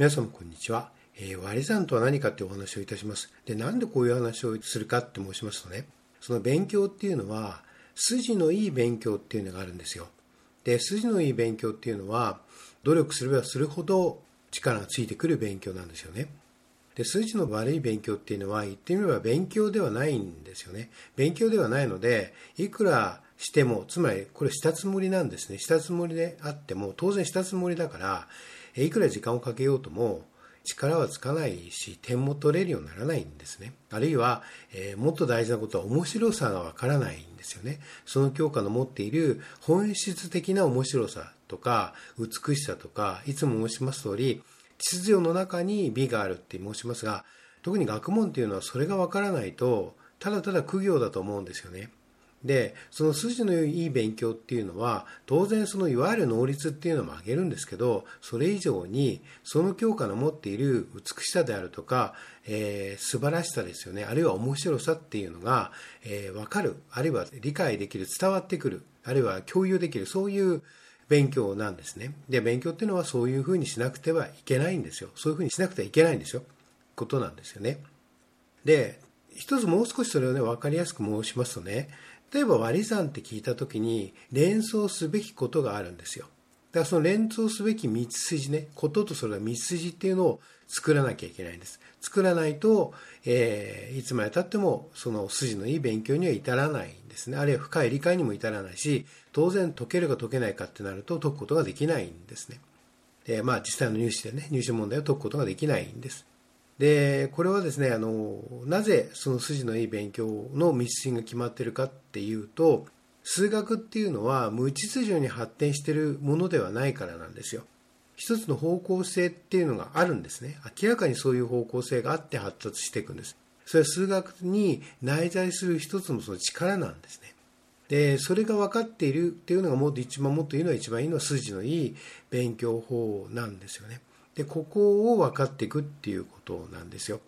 皆さんこんにちは、えー、割り算とは何かってお話をいたします。でなんでこういう話をするかって申しますとねその勉強っていうのは筋のいい勉強っていうのがあるんですよ。で筋のいい勉強っていうのは努力すればするほど力がついてくる勉強なんですよね。で筋の悪い勉強っていうのは言ってみれば勉強ではないんですよね。勉強ではないのでいくらしてもつまりこれしたつもりなんですね。したつもりであっても当然したつもりだからいくら時間をかけようとも力はつかないし点も取れるようにならないんですね。あるいは、えー、もっと大事なことは面白さがわからないんですよね。その教科の持っている本質的な面白さとか美しさとかいつも申します通り秩序の中に美があるって申しますが特に学問っていうのはそれがわからないとただただ苦行だと思うんですよね。でその筋のいい勉強っていうのは当然そのいわゆる能率っていうのも上げるんですけどそれ以上にその教科の持っている美しさであるとか、えー、素晴らしさですよね。あるいは面白さっていうのが、えー、分かる。あるいは理解できる伝わってくる。あるいは共有できる。そういう勉強なんですね。で勉強っていうのはそういうふうにしなくてはいけないんですよ。そういうふうにしなくてはいけないんですよ。ことなんですよね。で一つもう少しそれをね分かりやすく申しますとね例えば割り算って聞いた時に連想すべきことがあるんですよ。だからその連想すべき道筋ね、こととそれは道筋っていうのを作らなきゃいけないんです。作らないと、えー、いつまでたってもその筋のいい勉強には至らないんですね。あるいは深い理解にも至らないし、当然解けるか解けないかってなると解くことができないんですね。で、まあ実際の入試でね、入試問題を解くことができないんです。でこれはですねあのなぜその筋のいい勉強の道筋が決まっているかっていうと数学っていうのは無秩序に発展してるものではないからなんですよ。一つの方向性っていうのがあるんですね。明らかにそういう方向性があって発達していくんです。それは数学に内在する一つのその力なんですね。でそれが分かっているっていうのがもっと一番もっといいのは一番いいのは筋のいい勉強法なんですよね。でここを分かっていくっていうことなんですよ。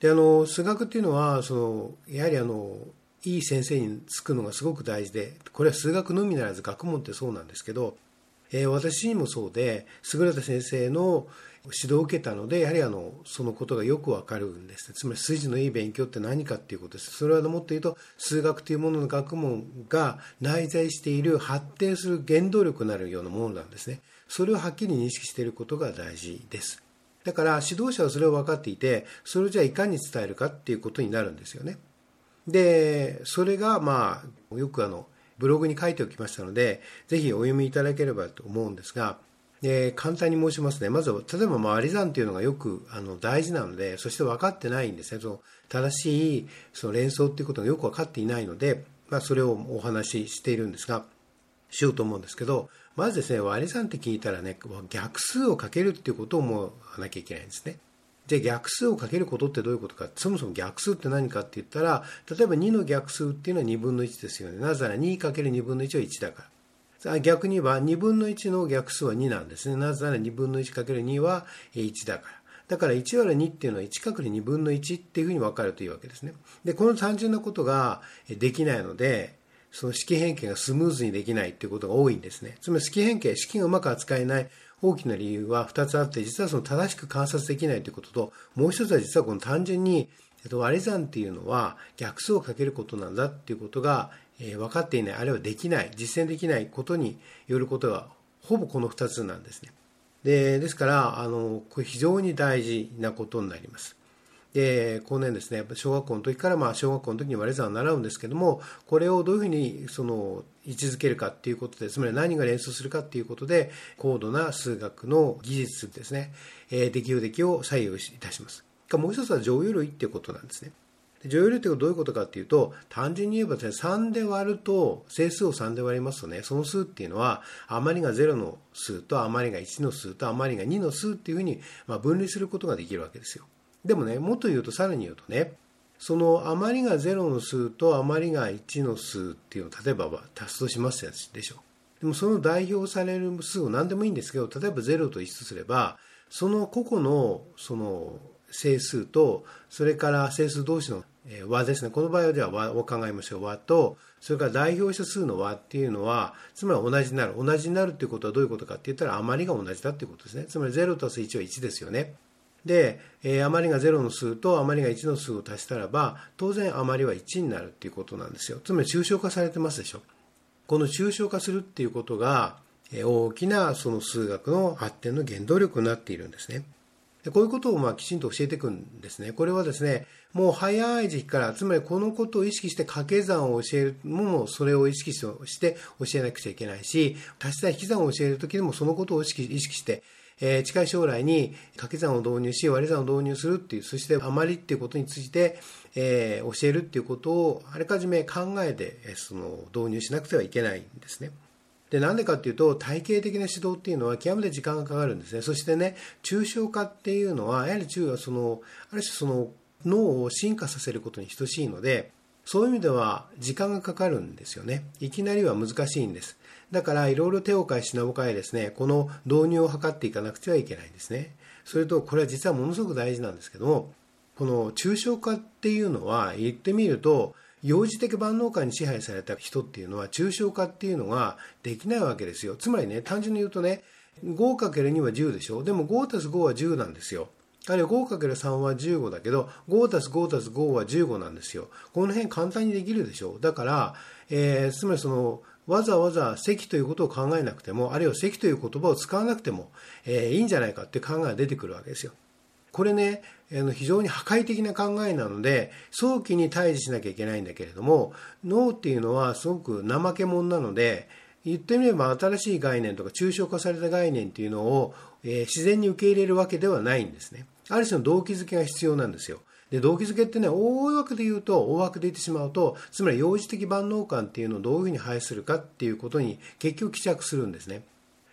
であの数学っていうのはそのやはりあのいい先生につくのがすごく大事でこれは数学のみならず学問ってそうなんですけど、えー、私にもそうで優れた先生の指導を受けたのでやはりあのそのことがよくわかるんです、ね。つまり筋のいい勉強って何かっていうことです。それはもっと言うと数学というものの学問が内在している発展する原動力になるようなものなんですね。それをはっきり認識していることが大事です。だから指導者はそれを分かっていてそれをじゃあいかに伝えるかっていうことになるんですよね。でそれがまあよくあのブログに書いておきましたのでぜひお読みいただければと思うんですがで簡単に申しますね、まず例えば割り算というのがよくあの大事なので、そして分かってないんですね、その正しいその連想ということがよく分かっていないので、まあ、それをお話ししているんですが、しようと思うんですけど、まずですね、割り算って聞いたらね、逆数をかけるっていうことを思わなきゃいけないんですね。じゃあ逆数をかけることってどういうことか、そもそも逆数って何かって言ったら、例えば2の逆数っていうのは2分の1ですよね。なぜなら 2×2 分の1は1だから。逆に言えば2分の1の逆数は2なんですね。なぜなら2分の 1×2 は1だから。だから1割る2っていうのは 1×2 分の1っていうふうに分かるというわけですね。で、この単純なことができないので、その式変形がスムーズにできないっていうことが多いんですね。つまり式変形、式がうまく扱えない大きな理由は2つあって、実はその正しく観察できないということと、もう一つは実はこの単純に、えっと、割り算っていうのは逆数をかけることなんだっていうことが、えー、分かっていない、あるいはできない、実践できないことによることが、ほぼこの2つなんですね。でですから、あのこれ非常に大事なことになります。で後年ですね、やっぱ小学校の時から、まあ、小学校の時に割り算を習うんですけども、これをどういうふうにその位置づけるかっていうことで、つまり何が連想するかっていうことで、高度な数学の技術ですね、えー、出来不出来を左右いたします。もう一つは乗用類っていうことなんですね。乗用類ってどういうことかっていうと、単純に言えばですね、3で割ると、整数を3で割りますとね、その数っていうのは、余りが0の数と余りが1の数と余りが2の数っていうふうに、まあ分離することができるわけですよ。でもね、もっと言うと、さらに言うとね、その余りが0の数と余りが1の数っていうのを例えば足すとしますやつでしょ。でもその代表される数を何でもいいんですけど、例えば0と1とすれば、その個々のその整数と、それから整数同士の和ですね。この場合はじゃあ和を考えましょう。和と、それから代表した数の和っていうのは、つまり同じになる。同じになるっていうことはどういうことかって言ったら、余りが同じだっていうことですね。つまり0たす1は1ですよね。で、えー、余りが0の数と余りが1の数を足したらば、当然余りは1になるっていうことなんですよ。つまり抽象化されてますでしょ。この抽象化するっていうことが、え、大きなその数学の発展の原動力になっているんですね。でこういうことをまあきちんと教えていくんですね。これはですね、もう早い時期から、つまりこのことを意識して掛け算を教えるももそれを意識して教えなくちゃいけないし、足し算引き算を教えるときでもそのことを意識してえー、近い将来に掛け算を導入し割り算を導入するっていうそして余りっていうことについて、えー、教えるっていうことをあらかじめ考えてその導入しなくてはいけないんですね。で、なんでかっていうと、体系的な指導っていうのは極めて時間がかかるんですね。そしてね、抽象化っていうのは、やはり中はその、ある種その脳を進化させることに等しいので、そういう意味では時間がかかるんですよね。いきなりは難しいんです。だからいろいろ手を変え品を変えですね、この導入を図っていかなくてはいけないんですね。それと、これは実はものすごく大事なんですけども、この抽象化っていうのは言ってみると、幼児的万能感に支配された人っていうのは抽象化っていうのができないわけですよ。つまりね、単純に言うとね、5×2 は10でしょ。でも 5+5 は10なんですよ。あるいは 5×3 は15だけど、5+5+5 は15なんですよ。この辺簡単にできるでしょう。だから、えー、つまりその、わざわざ積ということを考えなくても、あるいは積という言葉を使わなくても、えー、いいんじゃないかって考えが出てくるわけですよ。これね、非常に破壊的な考えなので、早期に退治しなきゃいけないんだけれども、脳っていうのはすごく怠け者なので、言ってみれば新しい概念とか抽象化された概念っていうのを、えー、自然に受け入れるわけではないんですね。ある種の動機づけが必要なんですよ。で動機づけってね大枠で言うと大枠で言ってしまうとつまり幼児的万能感っていうのをどういうふうに排するかっていうことに結局帰着するんですね。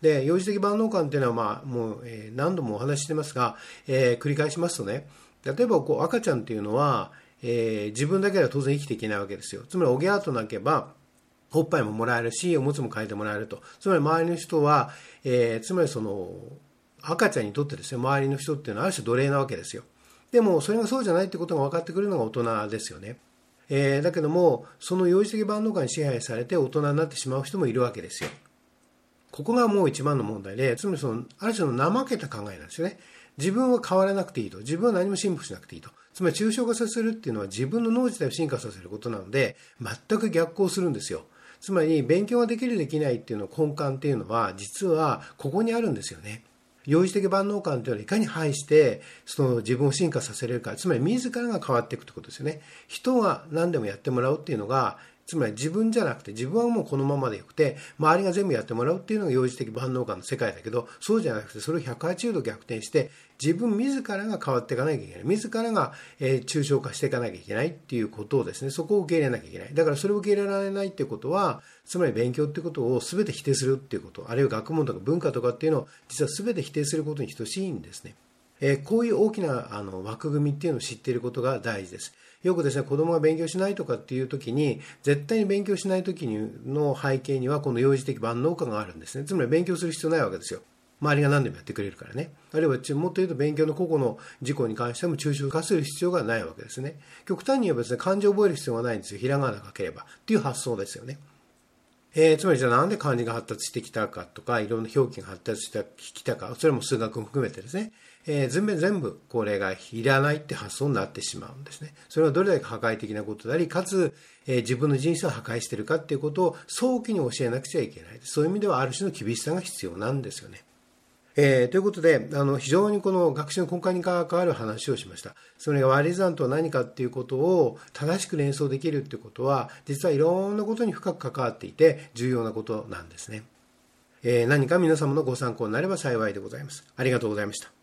で幼児的万能感っていうのは、まあ、もう、えー、何度もお話ししてますが、えー、繰り返しますとね例えばこう赤ちゃんっていうのは、えー、自分だけでは当然生きていけないわけですよ。つまりおぎゃーと泣けばおっぱいももらえるしおむつも変えてもらえるとつまり周りの人は、えつまりその赤ちゃんにとってですね周りの人っていうのはある種奴隷なわけですよ。でもそれがそうじゃないってことが分かってくるのが大人ですよね。えー、だけどもその幼児的万能感に支配されて大人になってしまう人もいるわけですよ。ここがもう一番の問題でつまりそのある種の怠けた考えなんですよね。自分は変わらなくていいと自分は何も進歩しなくていいとつまり抽象化させるっていうのは自分の脳自体を進化させることなので全く逆行するんですよ。つまり勉強ができるできないっていうの根幹っていうのは実はここにあるんですよね。幼児的万能感というのをいかに排してその自分を進化させれるかつまり自らが変わっていくということですよね人が何でもやってもらうっていうのがつまり自分じゃなくて自分はもうこのままでよくて周りが全部やってもらうっていうのが幼児的万能感の世界だけどそうじゃなくてそれを180度逆転して自分自らが変わっていかなきゃいけない自らが、え、抽象化していかなきゃいけないっていうことをですねそこを受け入れなきゃいけないだからそれを受け入れられないっていうことはつまり勉強っていうことを全て否定するっていうことあるいは学問とか文化とかっていうのを実は全て否定することに等しいんですね。えー、こういう大きなあの枠組みっていうのを知っていることが大事です。よくですね、子供が勉強しないとかっていう時に、絶対に勉強しない時の背景には、この幼児的万能感があるんですね。つまり勉強する必要ないわけですよ。周りが何でもやってくれるからね。あるいは、もっと言うと勉強の個々の事項に関しても抽象化する必要がないわけですね。極端に言えばですね、漢字を覚える必要がないんですよ。ひらがな書ければ。っていう発想ですよね。えー、つまりじゃあなんで漢字が発達してきたかとか、いろんな表記が発達してきたか、それも数学も含めてですね、えー、全部全部これがいらないって発想になってしまうんですね。それはどれだけ破壊的なことであり、かつ、えー、自分の人生を破壊してるかっていうことを早期に教えなくちゃいけない。そういう意味ではある種の厳しさが必要なんですよね。えー、ということであの非常にこの学習の根幹に関わる話をしました。それが割り算とは何かっていうことを正しく連想できるっていうことは実はいろんなことに深く関わっていて重要なことなんですね、えー、何か皆様のご参考になれば幸いでございます。ありがとうございました。